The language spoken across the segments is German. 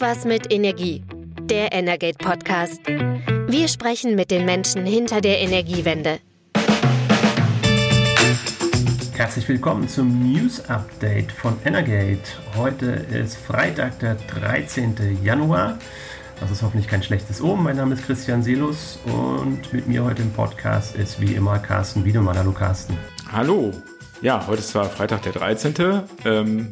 Irgendwas mit Energie. Der Energate Podcast. Wir sprechen mit den Menschen hinter der Energiewende. Herzlich willkommen zum News Update von Energate. Heute ist Freitag, der 13. Januar. Das ist hoffentlich kein schlechtes Omen. Mein Name ist Christian Selus und mit mir heute im Podcast ist wie immer Carsten Wiedemann. Hallo Carsten. Hallo. Ja, heute ist zwar Freitag der 13. Ähm,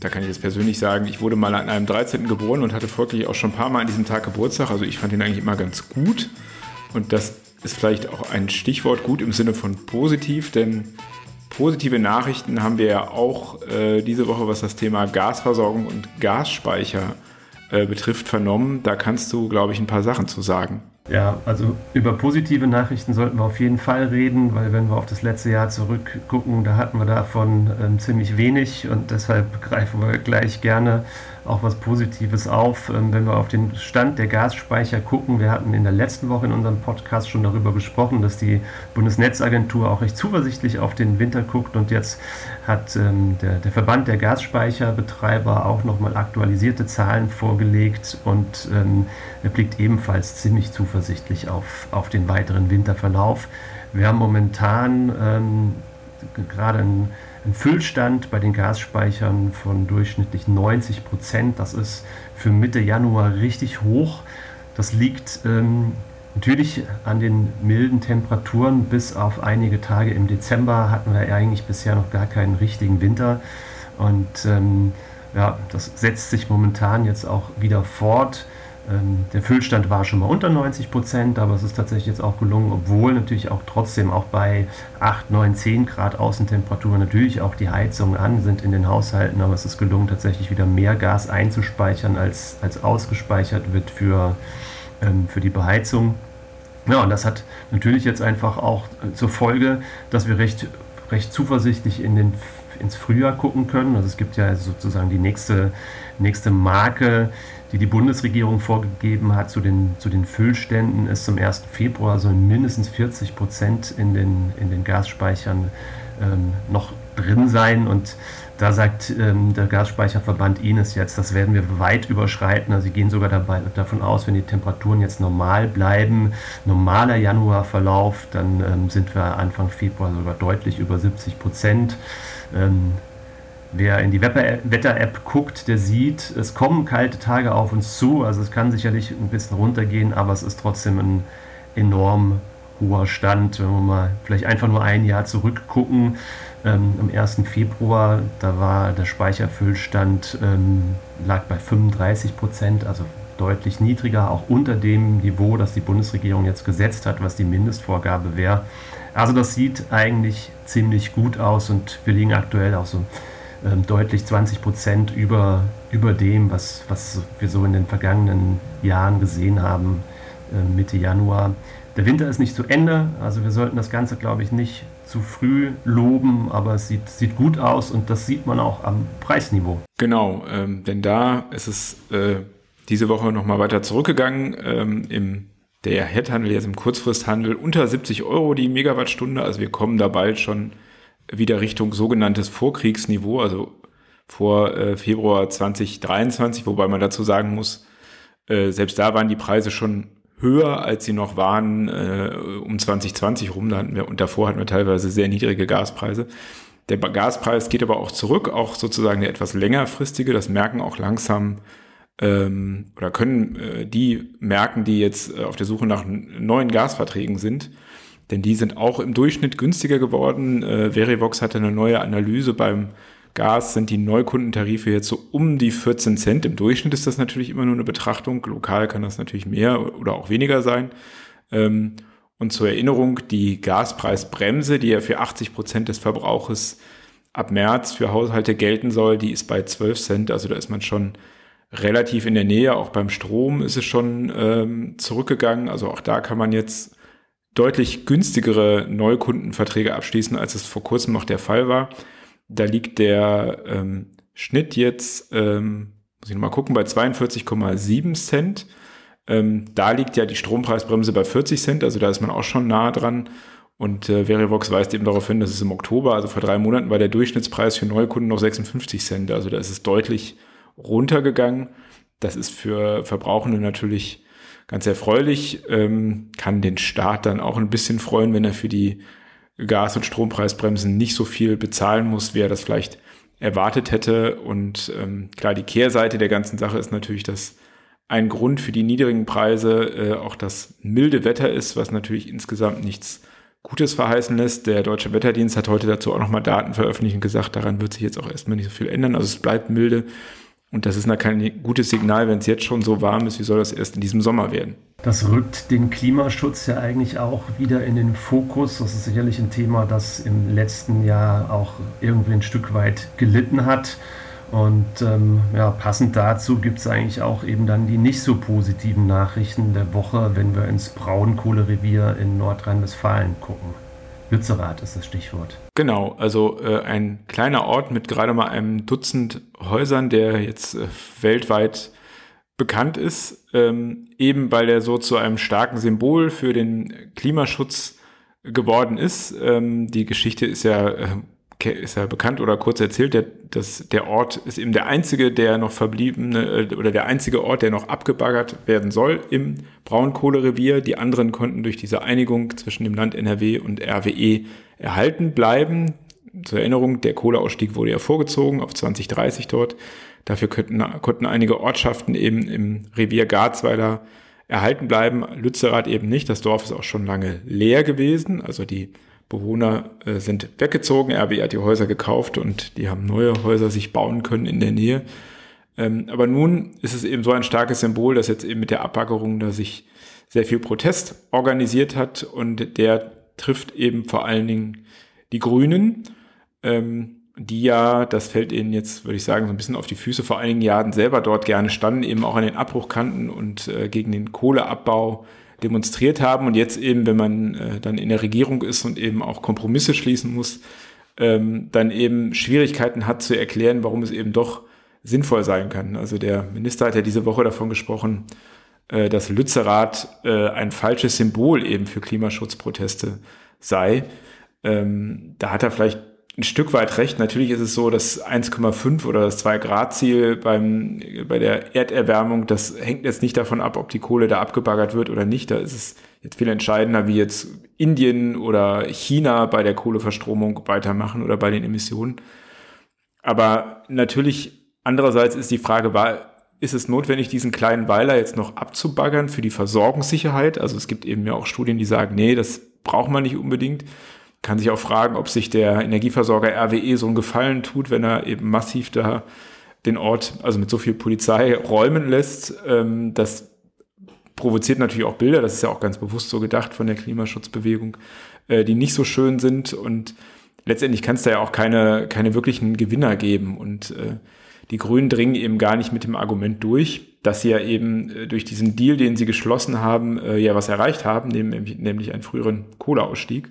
da kann ich jetzt persönlich sagen, ich wurde mal an einem 13. geboren und hatte folglich auch schon ein paar Mal an diesem Tag Geburtstag. Also ich fand ihn eigentlich immer ganz gut. Und das ist vielleicht auch ein Stichwort gut im Sinne von positiv, denn positive Nachrichten haben wir ja auch äh, diese Woche, was das Thema Gasversorgung und Gasspeicher äh, betrifft, vernommen. Da kannst du, glaube ich, ein paar Sachen zu sagen. Ja, also über positive Nachrichten sollten wir auf jeden Fall reden, weil wenn wir auf das letzte Jahr zurückgucken, da hatten wir davon ähm, ziemlich wenig und deshalb greifen wir gleich gerne auch was Positives auf. Ähm, wenn wir auf den Stand der Gasspeicher gucken, wir hatten in der letzten Woche in unserem Podcast schon darüber gesprochen, dass die Bundesnetzagentur auch recht zuversichtlich auf den Winter guckt und jetzt hat ähm, der, der Verband der Gasspeicherbetreiber auch nochmal aktualisierte Zahlen vorgelegt und ähm, er blickt ebenfalls ziemlich zuversichtlich auf, auf den weiteren Winterverlauf. Wir haben momentan ähm, gerade ein ein Füllstand bei den Gasspeichern von durchschnittlich 90 Prozent. Das ist für Mitte Januar richtig hoch. Das liegt ähm, natürlich an den milden Temperaturen. Bis auf einige Tage im Dezember hatten wir eigentlich bisher noch gar keinen richtigen Winter. Und ähm, ja, das setzt sich momentan jetzt auch wieder fort. Ähm, der Füllstand war schon mal unter 90 Prozent, aber es ist tatsächlich jetzt auch gelungen, obwohl natürlich auch trotzdem auch bei 8, 9, 10 Grad Außentemperatur natürlich auch die Heizungen an sind in den Haushalten, aber es ist gelungen, tatsächlich wieder mehr Gas einzuspeichern, als, als ausgespeichert wird für, ähm, für die Beheizung. Ja, und das hat natürlich jetzt einfach auch äh, zur Folge, dass wir recht, recht zuversichtlich in den, ins Frühjahr gucken können. Also es gibt ja sozusagen die nächste, nächste Marke, die die Bundesregierung vorgegeben hat zu den, zu den Füllständen, ist zum 1. Februar sollen mindestens 40 Prozent in den, in den Gasspeichern ähm, noch drin sein. Und da sagt ähm, der Gasspeicherverband Ines jetzt, das werden wir weit überschreiten. Also sie gehen sogar dabei, davon aus, wenn die Temperaturen jetzt normal bleiben, normaler Januarverlauf, dann ähm, sind wir Anfang Februar sogar deutlich über 70 Prozent. Wer in die Wetter-App guckt, der sieht, es kommen kalte Tage auf uns zu. Also es kann sicherlich ein bisschen runtergehen, aber es ist trotzdem ein enorm hoher Stand. Wenn wir mal vielleicht einfach nur ein Jahr zurückgucken, ähm, am 1. Februar, da war der Speicherfüllstand, ähm, lag bei 35 Prozent, also deutlich niedriger, auch unter dem Niveau, das die Bundesregierung jetzt gesetzt hat, was die Mindestvorgabe wäre. Also das sieht eigentlich ziemlich gut aus und wir liegen aktuell auch so deutlich 20 Prozent über, über dem, was, was wir so in den vergangenen Jahren gesehen haben, äh, Mitte Januar. Der Winter ist nicht zu Ende, also wir sollten das Ganze, glaube ich, nicht zu früh loben, aber es sieht, sieht gut aus und das sieht man auch am Preisniveau. Genau, ähm, denn da ist es äh, diese Woche nochmal weiter zurückgegangen. Ähm, Im der Headhandel, jetzt im Kurzfristhandel, unter 70 Euro die Megawattstunde. Also wir kommen da bald schon wieder Richtung sogenanntes Vorkriegsniveau, also vor äh, Februar 2023, wobei man dazu sagen muss, äh, selbst da waren die Preise schon höher, als sie noch waren äh, um 2020 rum. Da hatten wir, und davor hatten wir teilweise sehr niedrige Gaspreise. Der Gaspreis geht aber auch zurück, auch sozusagen der etwas längerfristige. Das merken auch langsam ähm, oder können äh, die merken, die jetzt äh, auf der Suche nach neuen Gasverträgen sind denn die sind auch im Durchschnitt günstiger geworden. Äh, Verivox hatte eine neue Analyse beim Gas sind die Neukundentarife jetzt so um die 14 Cent. Im Durchschnitt ist das natürlich immer nur eine Betrachtung. Lokal kann das natürlich mehr oder auch weniger sein. Ähm, und zur Erinnerung, die Gaspreisbremse, die ja für 80 Prozent des Verbrauches ab März für Haushalte gelten soll, die ist bei 12 Cent. Also da ist man schon relativ in der Nähe. Auch beim Strom ist es schon ähm, zurückgegangen. Also auch da kann man jetzt deutlich günstigere Neukundenverträge abschließen, als es vor kurzem noch der Fall war. Da liegt der ähm, Schnitt jetzt, ähm, muss ich nochmal gucken, bei 42,7 Cent. Ähm, da liegt ja die Strompreisbremse bei 40 Cent, also da ist man auch schon nah dran. Und äh, Verivox weist eben darauf hin, dass es im Oktober, also vor drei Monaten, war der Durchschnittspreis für Neukunden noch 56 Cent. Also da ist es deutlich runtergegangen. Das ist für Verbrauchende natürlich ganz erfreulich, ähm, kann den Staat dann auch ein bisschen freuen, wenn er für die Gas- und Strompreisbremsen nicht so viel bezahlen muss, wie er das vielleicht erwartet hätte. Und ähm, klar, die Kehrseite der ganzen Sache ist natürlich, dass ein Grund für die niedrigen Preise äh, auch das milde Wetter ist, was natürlich insgesamt nichts Gutes verheißen lässt. Der Deutsche Wetterdienst hat heute dazu auch nochmal Daten veröffentlicht und gesagt, daran wird sich jetzt auch erstmal nicht so viel ändern. Also es bleibt milde. Und das ist na kein gutes Signal, wenn es jetzt schon so warm ist, wie soll das erst in diesem Sommer werden? Das rückt den Klimaschutz ja eigentlich auch wieder in den Fokus. Das ist sicherlich ein Thema, das im letzten Jahr auch irgendwie ein Stück weit gelitten hat. Und ähm, ja, passend dazu gibt es eigentlich auch eben dann die nicht so positiven Nachrichten der Woche, wenn wir ins Braunkohlerevier in Nordrhein-Westfalen gucken. Lützerath ist das Stichwort. Genau, also äh, ein kleiner Ort mit gerade mal einem Dutzend Häusern, der jetzt äh, weltweit bekannt ist, ähm, eben weil er so zu einem starken Symbol für den Klimaschutz geworden ist. Ähm, die Geschichte ist ja äh, ist ja bekannt oder kurz erzählt, der, dass der Ort ist eben der einzige, der noch verbliebene äh, oder der einzige Ort, der noch abgebaggert werden soll im Braunkohlerevier. Die anderen konnten durch diese Einigung zwischen dem Land NRW und RWE erhalten bleiben. Zur Erinnerung, der Kohleausstieg wurde ja vorgezogen auf 2030 dort. Dafür könnten, konnten einige Ortschaften eben im Revier Garzweiler erhalten bleiben. Lützerath eben nicht. Das Dorf ist auch schon lange leer gewesen. Also die Bewohner äh, sind weggezogen. RWE hat die Häuser gekauft und die haben neue Häuser sich bauen können in der Nähe. Ähm, aber nun ist es eben so ein starkes Symbol, dass jetzt eben mit der Abbaggerung da sich sehr viel Protest organisiert hat und der trifft eben vor allen Dingen die Grünen, ähm, die ja, das fällt ihnen jetzt, würde ich sagen, so ein bisschen auf die Füße, vor einigen Jahren selber dort gerne standen, eben auch an den Abbruchkanten und äh, gegen den Kohleabbau demonstriert haben und jetzt eben, wenn man äh, dann in der Regierung ist und eben auch Kompromisse schließen muss, ähm, dann eben Schwierigkeiten hat zu erklären, warum es eben doch sinnvoll sein kann. Also der Minister hat ja diese Woche davon gesprochen, äh, dass Lützerath äh, ein falsches Symbol eben für Klimaschutzproteste sei. Ähm, da hat er vielleicht ein Stück weit recht. Natürlich ist es so, dass 1,5 oder das 2-Grad-Ziel beim, bei der Erderwärmung, das hängt jetzt nicht davon ab, ob die Kohle da abgebaggert wird oder nicht. Da ist es jetzt viel entscheidender, wie jetzt Indien oder China bei der Kohleverstromung weitermachen oder bei den Emissionen. Aber natürlich, andererseits ist die Frage, war, ist es notwendig, diesen kleinen Weiler jetzt noch abzubaggern für die Versorgungssicherheit? Also es gibt eben ja auch Studien, die sagen, nee, das braucht man nicht unbedingt kann sich auch fragen, ob sich der Energieversorger RWE so einen Gefallen tut, wenn er eben massiv da den Ort, also mit so viel Polizei räumen lässt. Ähm, das provoziert natürlich auch Bilder, das ist ja auch ganz bewusst so gedacht von der Klimaschutzbewegung, äh, die nicht so schön sind. Und letztendlich kann es da ja auch keine, keine wirklichen Gewinner geben. Und äh, die Grünen dringen eben gar nicht mit dem Argument durch, dass sie ja eben äh, durch diesen Deal, den sie geschlossen haben, ja was erreicht haben, nämlich einen früheren Kohleausstieg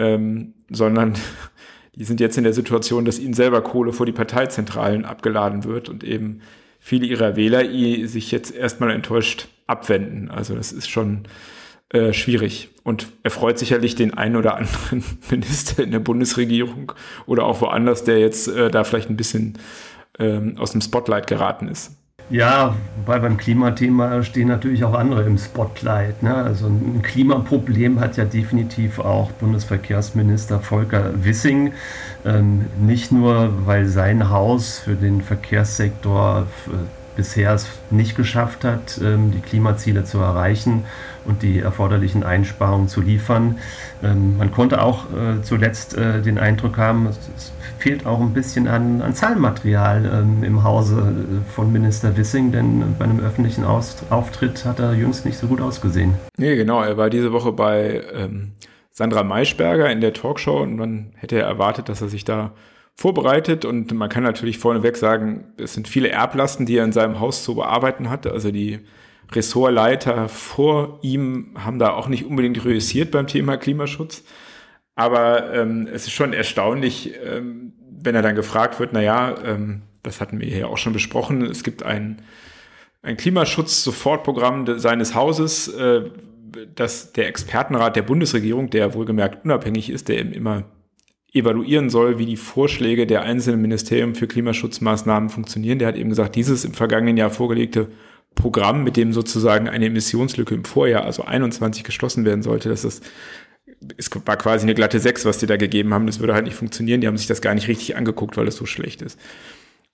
ähm, sondern die sind jetzt in der Situation, dass ihnen selber Kohle vor die Parteizentralen abgeladen wird und eben viele ihrer Wähler sich jetzt erstmal enttäuscht abwenden. Also das ist schon äh, schwierig und erfreut sicherlich den einen oder anderen Minister in der Bundesregierung oder auch woanders, der jetzt äh, da vielleicht ein bisschen ähm, aus dem Spotlight geraten ist. Ja, weil beim Klimathema stehen natürlich auch andere im Spotlight. Ne? Also ein Klimaproblem hat ja definitiv auch Bundesverkehrsminister Volker Wissing. Ähm, nicht nur, weil sein Haus für den Verkehrssektor bisher es nicht geschafft hat, ähm, die Klimaziele zu erreichen und die erforderlichen Einsparungen zu liefern. Ähm, man konnte auch äh, zuletzt äh, den Eindruck haben, es fehlt auch ein bisschen an, an Zahlenmaterial ähm, im Hause äh, von Minister Wissing, denn bei einem öffentlichen Auftritt hat er jüngst nicht so gut ausgesehen. Nee, genau. Er war diese Woche bei ähm, Sandra Maischberger in der Talkshow und man hätte erwartet, dass er sich da vorbereitet und man kann natürlich vorneweg sagen, es sind viele Erblasten, die er in seinem Haus zu bearbeiten hat. Also die Ressortleiter vor ihm haben da auch nicht unbedingt reüssiert beim Thema Klimaschutz. Aber ähm, es ist schon erstaunlich, ähm, wenn er dann gefragt wird, na ja, ähm, das hatten wir hier auch schon besprochen, es gibt ein, ein Klimaschutz-Sofortprogramm seines Hauses, äh, das der Expertenrat der Bundesregierung, der wohlgemerkt unabhängig ist, der eben immer evaluieren soll, wie die Vorschläge der einzelnen Ministerien für Klimaschutzmaßnahmen funktionieren. Der hat eben gesagt, dieses im vergangenen Jahr vorgelegte Programm, mit dem sozusagen eine Emissionslücke im Vorjahr, also 21, geschlossen werden sollte, das ist es war quasi eine glatte 6, was die da gegeben haben. Das würde halt nicht funktionieren. Die haben sich das gar nicht richtig angeguckt, weil es so schlecht ist.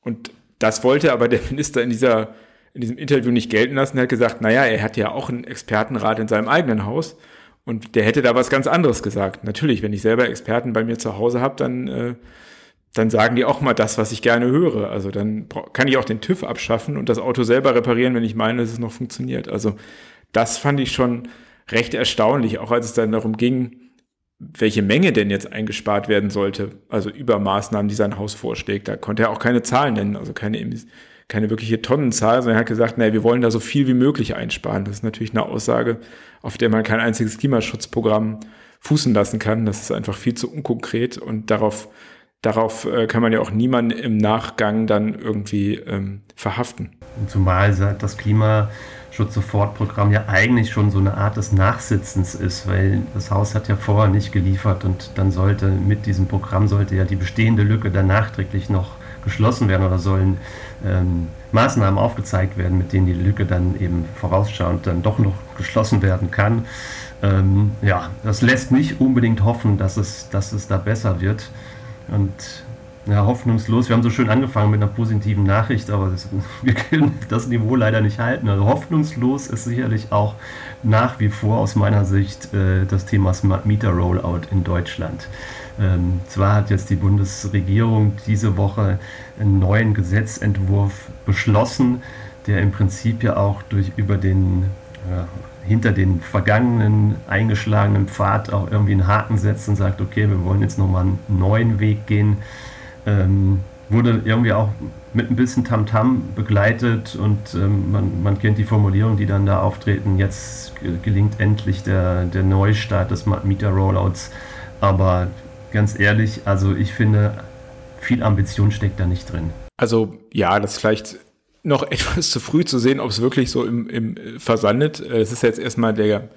Und das wollte aber der Minister in dieser, in diesem Interview nicht gelten lassen. Er hat gesagt, naja, er hat ja auch einen Expertenrat in seinem eigenen Haus. Und der hätte da was ganz anderes gesagt. Natürlich, wenn ich selber Experten bei mir zu Hause habe, dann, äh, dann sagen die auch mal das, was ich gerne höre. Also dann kann ich auch den TÜV abschaffen und das Auto selber reparieren, wenn ich meine, dass es noch funktioniert. Also das fand ich schon recht erstaunlich, auch als es dann darum ging, welche Menge denn jetzt eingespart werden sollte, also über Maßnahmen, die sein Haus vorschlägt. Da konnte er auch keine Zahlen nennen, also keine, keine wirkliche Tonnenzahl, sondern er hat gesagt, naja, wir wollen da so viel wie möglich einsparen. Das ist natürlich eine Aussage, auf der man kein einziges Klimaschutzprogramm fußen lassen kann. Das ist einfach viel zu unkonkret und darauf, darauf äh, kann man ja auch niemanden im Nachgang dann irgendwie ähm, verhaften. Zumal das Klima Schutz-Sofort-Programm ja eigentlich schon so eine Art des Nachsitzens ist, weil das Haus hat ja vorher nicht geliefert und dann sollte mit diesem Programm sollte ja die bestehende Lücke dann nachträglich noch geschlossen werden oder sollen ähm, Maßnahmen aufgezeigt werden, mit denen die Lücke dann eben vorausschauend dann doch noch geschlossen werden kann. Ähm, ja, das lässt nicht unbedingt hoffen, dass es, dass es da besser wird. Und ja, hoffnungslos. Wir haben so schön angefangen mit einer positiven Nachricht, aber das, wir können das Niveau leider nicht halten. Also hoffnungslos ist sicherlich auch nach wie vor aus meiner Sicht äh, das Thema Smart Meter Rollout in Deutschland. Ähm, zwar hat jetzt die Bundesregierung diese Woche einen neuen Gesetzentwurf beschlossen, der im Prinzip ja auch durch über den ja, hinter den vergangenen eingeschlagenen Pfad auch irgendwie einen Haken setzt und sagt, okay, wir wollen jetzt nochmal einen neuen Weg gehen ähm, wurde irgendwie auch mit ein bisschen Tamtam -Tam begleitet und ähm, man, man, kennt die Formulierungen, die dann da auftreten. Jetzt gelingt endlich der, der Neustart des Mieter Rollouts. Aber ganz ehrlich, also ich finde, viel Ambition steckt da nicht drin. Also ja, das ist vielleicht noch etwas zu früh zu sehen, ob es wirklich so im, im versandet. Es ist jetzt erstmal der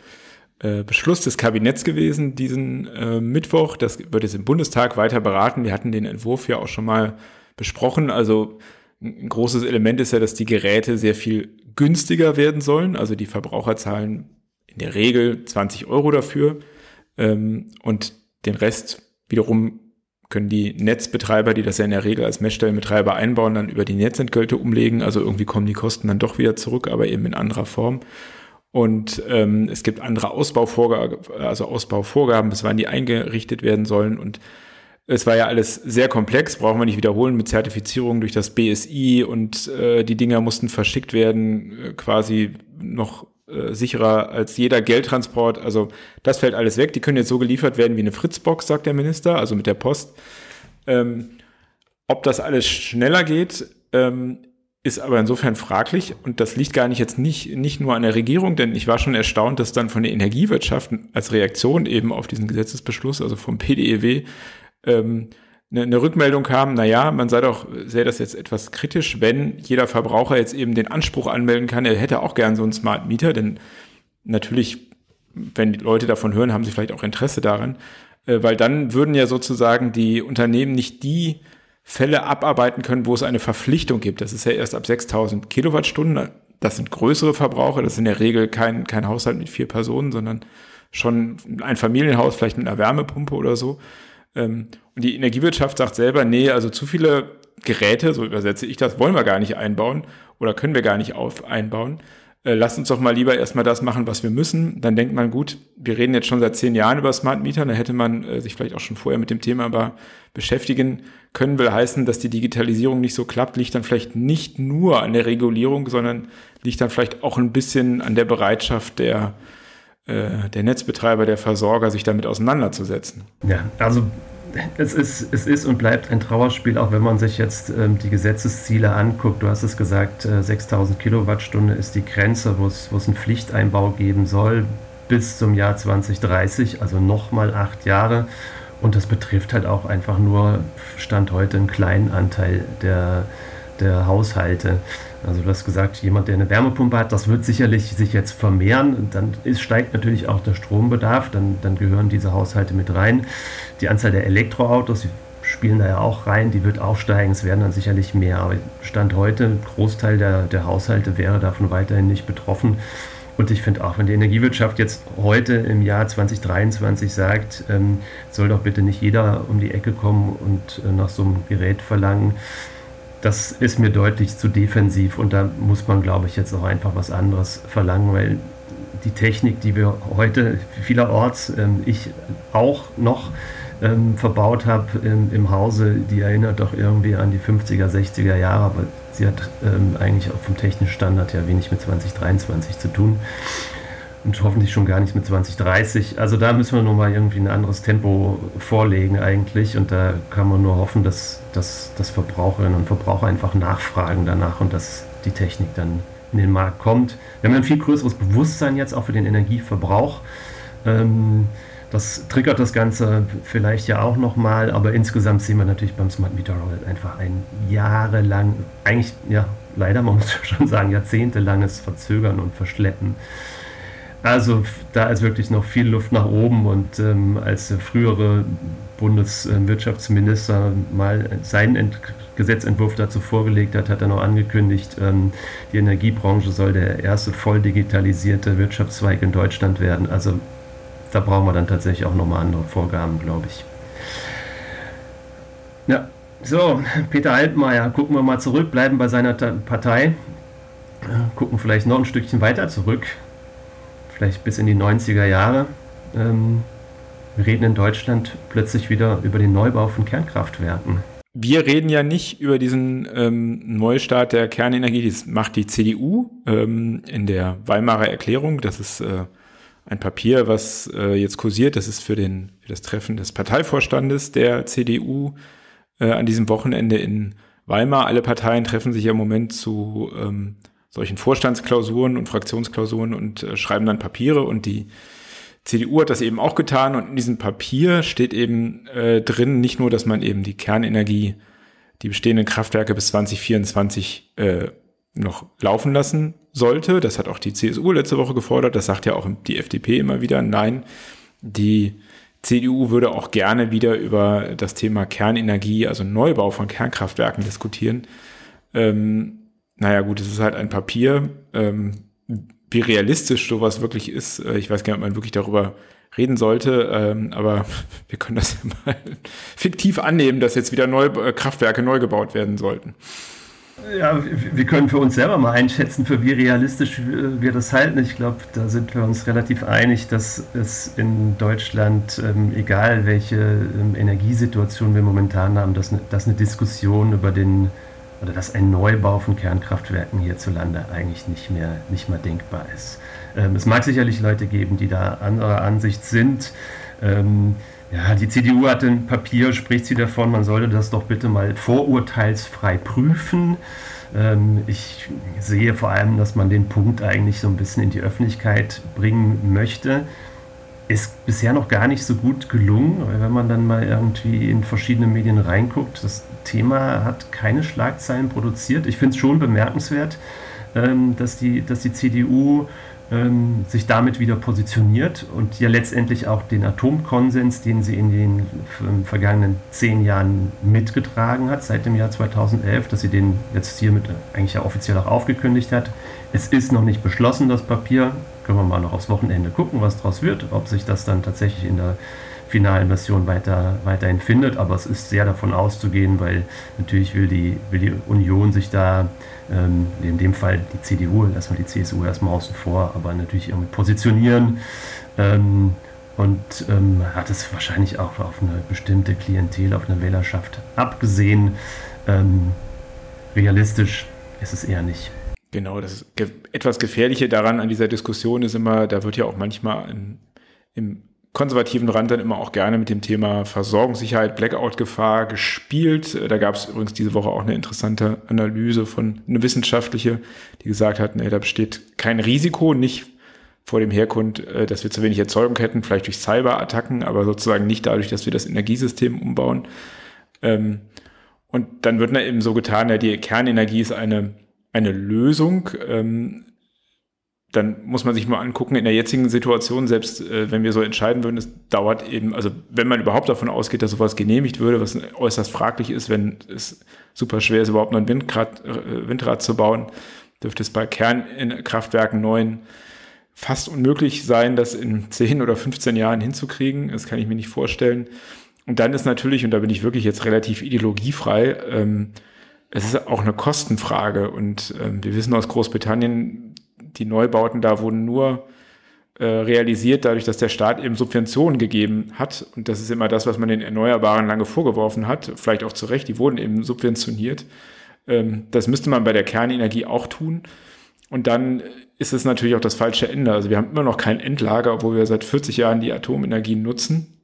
äh, Beschluss des Kabinetts gewesen diesen äh, Mittwoch. Das wird jetzt im Bundestag weiter beraten. Wir hatten den Entwurf ja auch schon mal besprochen. Also ein großes Element ist ja, dass die Geräte sehr viel günstiger werden sollen. Also die Verbraucher zahlen in der Regel 20 Euro dafür. Ähm, und den Rest wiederum können die Netzbetreiber, die das ja in der Regel als Messstellenbetreiber einbauen, dann über die Netzentgelte umlegen. Also irgendwie kommen die Kosten dann doch wieder zurück, aber eben in anderer Form. Und ähm, es gibt andere Ausbauvorgaben, also Ausbauvorgaben, bis wann die eingerichtet werden sollen. Und es war ja alles sehr komplex, brauchen wir nicht wiederholen, mit Zertifizierung durch das BSI und äh, die Dinger mussten verschickt werden, äh, quasi noch äh, sicherer als jeder Geldtransport. Also das fällt alles weg. Die können jetzt so geliefert werden wie eine Fritzbox, sagt der Minister, also mit der Post. Ähm, ob das alles schneller geht, ähm, ist aber insofern fraglich und das liegt gar nicht jetzt nicht, nicht nur an der Regierung, denn ich war schon erstaunt, dass dann von der Energiewirtschaft als Reaktion eben auf diesen Gesetzesbeschluss, also vom PDEW, ähm, eine, eine Rückmeldung kam, na ja, man sei doch, sähe das jetzt etwas kritisch, wenn jeder Verbraucher jetzt eben den Anspruch anmelden kann, er hätte auch gern so einen Smart Meter, denn natürlich, wenn die Leute davon hören, haben sie vielleicht auch Interesse daran, äh, weil dann würden ja sozusagen die Unternehmen nicht die Fälle abarbeiten können, wo es eine Verpflichtung gibt. Das ist ja erst ab 6000 Kilowattstunden. Das sind größere Verbraucher. Das ist in der Regel kein, kein Haushalt mit vier Personen, sondern schon ein Familienhaus, vielleicht mit einer Wärmepumpe oder so. Ähm, und die Energiewirtschaft sagt selber, nee, also zu viele Geräte, so übersetze ich das, wollen wir gar nicht einbauen oder können wir gar nicht auf einbauen äh, lasst uns doch mal lieber erstmal das machen, was wir müssen. Dann denkt man, gut, wir reden jetzt schon seit zehn Jahren über Smart Meter, da hätte man äh, sich vielleicht auch schon vorher mit dem Thema aber beschäftigen können. Will heißen, dass die Digitalisierung nicht so klappt, liegt dann vielleicht nicht nur an der Regulierung, sondern liegt dann vielleicht auch ein bisschen an der Bereitschaft der der Netzbetreiber, der Versorger, sich damit auseinanderzusetzen. Ja, also es ist, es ist und bleibt ein Trauerspiel, auch wenn man sich jetzt ähm, die Gesetzesziele anguckt. Du hast es gesagt, äh, 6000 Kilowattstunde ist die Grenze, wo es, wo es einen Pflichteinbau geben soll bis zum Jahr 2030, also nochmal acht Jahre. Und das betrifft halt auch einfach nur, Stand heute, einen kleinen Anteil der, der Haushalte. Also du hast gesagt, jemand, der eine Wärmepumpe hat, das wird sicherlich sich jetzt vermehren. Dann ist, steigt natürlich auch der Strombedarf, dann, dann gehören diese Haushalte mit rein. Die Anzahl der Elektroautos, die spielen da ja auch rein, die wird auch steigen. Es werden dann sicherlich mehr. Aber Stand heute, ein Großteil der, der Haushalte wäre davon weiterhin nicht betroffen. Und ich finde auch, wenn die Energiewirtschaft jetzt heute im Jahr 2023 sagt, ähm, soll doch bitte nicht jeder um die Ecke kommen und äh, nach so einem Gerät verlangen, das ist mir deutlich zu defensiv und da muss man, glaube ich, jetzt auch einfach was anderes verlangen, weil die Technik, die wir heute vielerorts, ähm, ich auch noch ähm, verbaut habe ähm, im Hause, die erinnert doch irgendwie an die 50er, 60er Jahre, aber sie hat ähm, eigentlich auch vom technischen Standard ja wenig mit 2023 zu tun und hoffentlich schon gar nicht mit 2030. Also da müssen wir nochmal irgendwie ein anderes Tempo vorlegen eigentlich und da kann man nur hoffen, dass, dass, dass Verbraucherinnen und Verbraucher einfach nachfragen danach und dass die Technik dann in den Markt kommt. Wir haben ein viel größeres Bewusstsein jetzt auch für den Energieverbrauch. Ähm, das triggert das Ganze vielleicht ja auch nochmal, aber insgesamt sehen wir natürlich beim Smart Meter Roll einfach ein jahrelang, eigentlich ja leider, man muss schon sagen, jahrzehntelanges Verzögern und Verschleppen. Also da ist wirklich noch viel Luft nach oben und ähm, als frühere Bundeswirtschaftsminister mal seinen Ent Gesetzentwurf dazu vorgelegt hat, hat er noch angekündigt, ähm, die Energiebranche soll der erste voll digitalisierte Wirtschaftszweig in Deutschland werden. Also da brauchen wir dann tatsächlich auch nochmal andere Vorgaben, glaube ich. Ja, so, Peter Altmaier, gucken wir mal zurück, bleiben bei seiner Partei, gucken vielleicht noch ein Stückchen weiter zurück, vielleicht bis in die 90er Jahre. Ähm, wir reden in Deutschland plötzlich wieder über den Neubau von Kernkraftwerken. Wir reden ja nicht über diesen ähm, Neustart der Kernenergie, das macht die CDU ähm, in der Weimarer Erklärung. Das ist äh, ein Papier, was äh, jetzt kursiert. Das ist für, den, für das Treffen des Parteivorstandes der CDU äh, an diesem Wochenende in Weimar. Alle Parteien treffen sich ja im Moment zu ähm, solchen Vorstandsklausuren und Fraktionsklausuren und äh, schreiben dann Papiere und die CDU hat das eben auch getan und in diesem Papier steht eben äh, drin nicht nur, dass man eben die Kernenergie, die bestehenden Kraftwerke bis 2024 äh, noch laufen lassen sollte. Das hat auch die CSU letzte Woche gefordert. Das sagt ja auch die FDP immer wieder. Nein, die CDU würde auch gerne wieder über das Thema Kernenergie, also Neubau von Kernkraftwerken diskutieren. Ähm, naja, gut, es ist halt ein Papier. Ähm, wie realistisch sowas wirklich ist, äh, ich weiß gar nicht, ob man wirklich darüber reden sollte, ähm, aber wir können das ja mal fiktiv annehmen, dass jetzt wieder neue äh, Kraftwerke neu gebaut werden sollten. Ja, wir können für uns selber mal einschätzen, für wie realistisch wir das halten. Ich glaube, da sind wir uns relativ einig, dass es in Deutschland, ähm, egal welche ähm, Energiesituation wir momentan haben, dass, ne, dass eine Diskussion über den oder dass ein Neubau von Kernkraftwerken hierzulande eigentlich nicht mehr, nicht mehr denkbar ist. Ähm, es mag sicherlich Leute geben, die da anderer Ansicht sind. Ähm, ja, die CDU hat ein Papier, spricht sie davon, man sollte das doch bitte mal vorurteilsfrei prüfen. Ähm, ich sehe vor allem, dass man den Punkt eigentlich so ein bisschen in die Öffentlichkeit bringen möchte. Ist bisher noch gar nicht so gut gelungen, weil wenn man dann mal irgendwie in verschiedene Medien reinguckt, das Thema hat keine Schlagzeilen produziert. Ich finde es schon bemerkenswert, ähm, dass, die, dass die CDU ähm, sich damit wieder positioniert und ja letztendlich auch den Atomkonsens, den sie in den vergangenen zehn Jahren mitgetragen hat, seit dem Jahr 2011, dass sie den jetzt hiermit eigentlich ja offiziell auch aufgekündigt hat. Es ist noch nicht beschlossen, das Papier. Können wir mal noch aufs Wochenende gucken, was daraus wird, ob sich das dann tatsächlich in der finalen Version weiter, weiterhin findet. Aber es ist sehr davon auszugehen, weil natürlich will die, will die Union sich da ähm, in dem Fall die CDU, erstmal die CSU erstmal außen vor, aber natürlich irgendwie positionieren ähm, und ähm, hat es wahrscheinlich auch auf eine bestimmte Klientel, auf eine Wählerschaft abgesehen. Ähm, realistisch ist es eher nicht. Genau, das ge etwas Gefährliche daran an dieser Diskussion ist immer, da wird ja auch manchmal in, im konservativen Rand dann immer auch gerne mit dem Thema Versorgungssicherheit, Blackout-Gefahr gespielt. Da gab es übrigens diese Woche auch eine interessante Analyse von einer wissenschaftliche, die gesagt hat, nee, da besteht kein Risiko, nicht vor dem Herkunft, äh, dass wir zu wenig Erzeugung hätten, vielleicht durch Cyberattacken, aber sozusagen nicht dadurch, dass wir das Energiesystem umbauen. Ähm, und dann wird eben so getan, ja, die Kernenergie ist eine eine Lösung. Dann muss man sich mal angucken, in der jetzigen Situation, selbst äh, wenn wir so entscheiden würden, es dauert eben, also wenn man überhaupt davon ausgeht, dass sowas genehmigt würde, was äußerst fraglich ist, wenn es super schwer ist, überhaupt noch ein Windrad, äh, Windrad zu bauen, dürfte es bei Kernkraftwerken neuen fast unmöglich sein, das in 10 oder 15 Jahren hinzukriegen. Das kann ich mir nicht vorstellen. Und dann ist natürlich, und da bin ich wirklich jetzt relativ ideologiefrei, ähm, es ist auch eine Kostenfrage. Und ähm, wir wissen aus Großbritannien, die Neubauten da wurden nur äh, realisiert, dadurch, dass der Staat eben Subventionen gegeben hat. Und das ist immer das, was man den Erneuerbaren lange vorgeworfen hat. Vielleicht auch zu Recht, die wurden eben subventioniert. Ähm, das müsste man bei der Kernenergie auch tun. Und dann ist es natürlich auch das falsche Ende. Also wir haben immer noch kein Endlager, obwohl wir seit 40 Jahren die Atomenergie nutzen.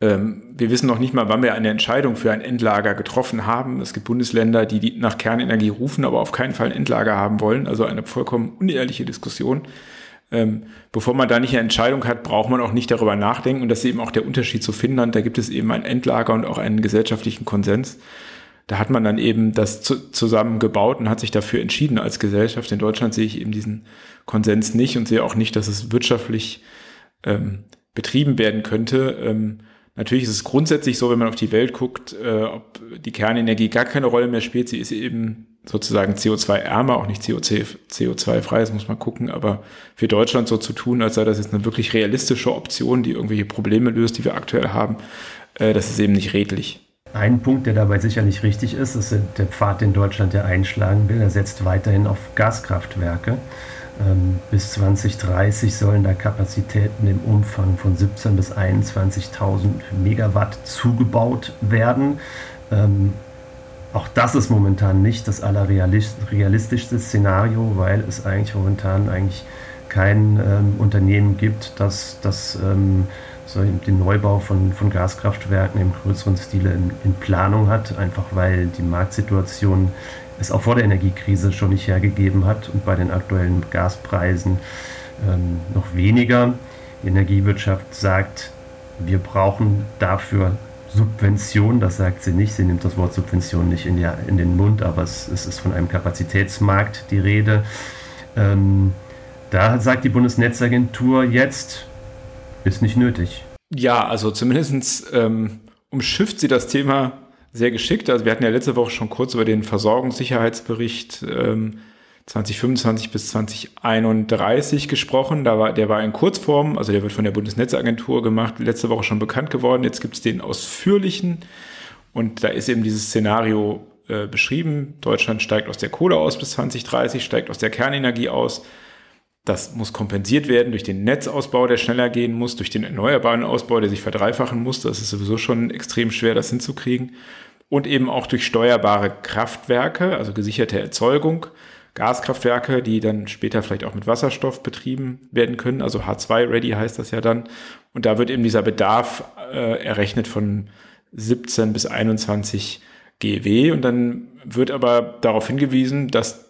Ähm, wir wissen noch nicht mal, wann wir eine Entscheidung für ein Endlager getroffen haben. Es gibt Bundesländer, die nach Kernenergie rufen, aber auf keinen Fall ein Endlager haben wollen. Also eine vollkommen unehrliche Diskussion. Ähm, bevor man da nicht eine Entscheidung hat, braucht man auch nicht darüber nachdenken. Und das ist eben auch der Unterschied zu Finnland. Da gibt es eben ein Endlager und auch einen gesellschaftlichen Konsens. Da hat man dann eben das zu, zusammen gebaut und hat sich dafür entschieden als Gesellschaft. In Deutschland sehe ich eben diesen Konsens nicht und sehe auch nicht, dass es wirtschaftlich ähm, betrieben werden könnte. Ähm, Natürlich ist es grundsätzlich so, wenn man auf die Welt guckt, äh, ob die Kernenergie gar keine Rolle mehr spielt. Sie ist eben sozusagen CO2-ärmer, auch nicht CO2-frei, das muss man gucken. Aber für Deutschland so zu tun, als sei das jetzt eine wirklich realistische Option, die irgendwelche Probleme löst, die wir aktuell haben, äh, das ist eben nicht redlich. Ein Punkt, der dabei sicherlich richtig ist, ist der Pfad, den Deutschland ja einschlagen will. Er setzt weiterhin auf Gaskraftwerke. Ähm, bis 2030 sollen da Kapazitäten im Umfang von 17.000 bis 21.000 Megawatt zugebaut werden. Ähm, auch das ist momentan nicht das allerrealistischste Szenario, weil es eigentlich momentan eigentlich kein ähm, Unternehmen gibt, das, das ähm, so den Neubau von, von Gaskraftwerken im größeren Stile in, in Planung hat, einfach weil die Marktsituation es auch vor der Energiekrise schon nicht hergegeben hat und bei den aktuellen Gaspreisen ähm, noch weniger. Die Energiewirtschaft sagt, wir brauchen dafür Subvention, das sagt sie nicht, sie nimmt das Wort Subvention nicht in, die, in den Mund, aber es, es, ist von einem Kapazitätsmarkt die Rede. Ähm, da sagt die Bundesnetzagentur jetzt, ist nicht nötig. Ja, also zumindest ähm, umschifft sie das Thema sehr geschickt. Also wir hatten ja letzte Woche schon kurz über den Versorgungssicherheitsbericht ähm, 2025 bis 2031 gesprochen. Da war, der war in Kurzform, also der wird von der Bundesnetzagentur gemacht, letzte Woche schon bekannt geworden. Jetzt gibt es den ausführlichen und da ist eben dieses Szenario äh, beschrieben. Deutschland steigt aus der Kohle aus bis 2030, steigt aus der Kernenergie aus. Das muss kompensiert werden durch den Netzausbau, der schneller gehen muss, durch den erneuerbaren Ausbau, der sich verdreifachen muss. Das ist sowieso schon extrem schwer, das hinzukriegen und eben auch durch steuerbare Kraftwerke, also gesicherte Erzeugung, Gaskraftwerke, die dann später vielleicht auch mit Wasserstoff betrieben werden können. Also H2-ready heißt das ja dann. Und da wird eben dieser Bedarf äh, errechnet von 17 bis 21 GW. Und dann wird aber darauf hingewiesen, dass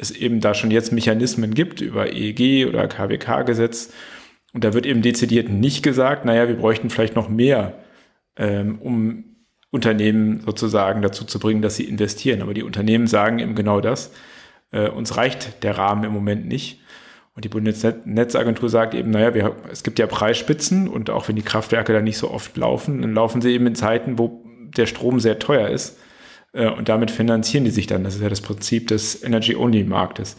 es eben da schon jetzt Mechanismen gibt über EEG oder KWK-Gesetz. Und da wird eben dezidiert nicht gesagt, naja, wir bräuchten vielleicht noch mehr, ähm, um Unternehmen sozusagen dazu zu bringen, dass sie investieren. Aber die Unternehmen sagen eben genau das. Äh, uns reicht der Rahmen im Moment nicht. Und die Bundesnetzagentur sagt eben, naja, wir, es gibt ja Preisspitzen und auch wenn die Kraftwerke da nicht so oft laufen, dann laufen sie eben in Zeiten, wo der Strom sehr teuer ist. Äh, und damit finanzieren die sich dann. Das ist ja das Prinzip des Energy-Only-Marktes.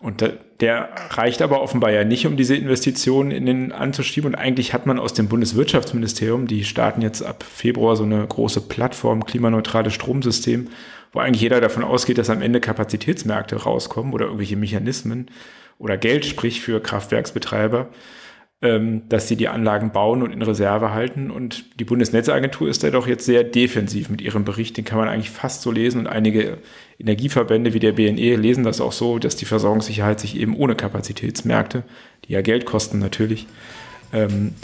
Und der reicht aber offenbar ja nicht, um diese Investitionen in den anzuschieben. Und eigentlich hat man aus dem Bundeswirtschaftsministerium, die starten jetzt ab Februar so eine große Plattform, klimaneutrales Stromsystem, wo eigentlich jeder davon ausgeht, dass am Ende Kapazitätsmärkte rauskommen oder irgendwelche Mechanismen oder Geld, sprich für Kraftwerksbetreiber, dass sie die Anlagen bauen und in Reserve halten. Und die Bundesnetzagentur ist da doch jetzt sehr defensiv mit ihrem Bericht. Den kann man eigentlich fast so lesen. Und einige Energieverbände wie der BNE lesen das auch so, dass die Versorgungssicherheit sich eben ohne Kapazitätsmärkte, die ja Geld kosten natürlich, ähm,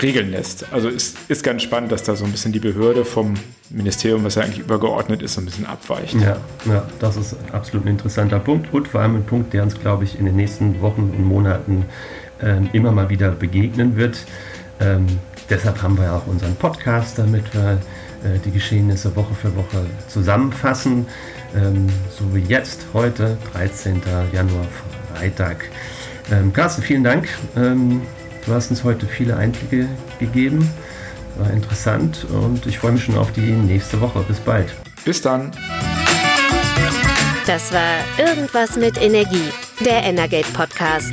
regeln lässt. Also ist, ist ganz spannend, dass da so ein bisschen die Behörde vom Ministerium, was ja eigentlich übergeordnet ist, so ein bisschen abweicht. Ja, ja das ist absolut ein interessanter Punkt und vor allem ein Punkt, der uns, glaube ich, in den nächsten Wochen und Monaten ähm, immer mal wieder begegnen wird. Ähm, deshalb haben wir auch unseren Podcast, damit wir äh, die Geschehnisse Woche für Woche zusammenfassen. ähm, so wie jetzt, heute, 13. Januar, Freitag. Ähm, Carsten, vielen Dank. Ähm, du hast uns heute viele Einblicke gegeben. War interessant und ich freue mich schon auf die nächste Woche. Bis bald. Bis dann. Das war Irgendwas mit Energie, der Energate Podcast.